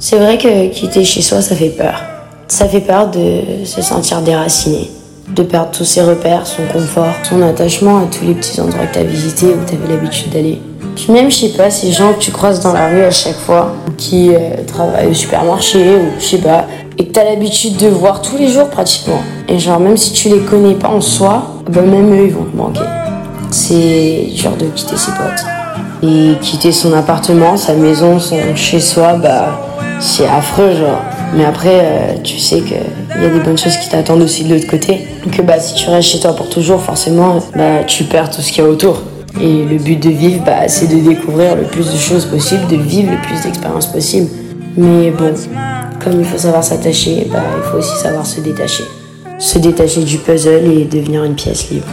C'est vrai que quitter chez soi, ça fait peur. Ça fait peur de se sentir déraciné, de perdre tous ses repères, son confort, son attachement à tous les petits endroits que tu as visités où tu avais l'habitude d'aller. Puis même, je sais pas, ces gens que tu croises dans la rue à chaque fois, ou qui euh, travaillent au supermarché, ou je sais pas, et que tu as l'habitude de voir tous les jours pratiquement. Et genre, même si tu les connais pas en soi, bah même eux, ils vont te manquer. C'est dur de quitter ses potes. Et quitter son appartement, sa maison, son chez-soi, bah c'est affreux, genre. Mais après, euh, tu sais qu'il y a des bonnes choses qui t'attendent aussi de l'autre côté. Que bah, si tu restes chez toi pour toujours, forcément, bah, tu perds tout ce qu'il y a autour. Et le but de vivre, bah, c'est de découvrir le plus de choses possible, de vivre le plus d'expériences possible. Mais bon, comme il faut savoir s'attacher, bah, il faut aussi savoir se détacher. Se détacher du puzzle et devenir une pièce libre.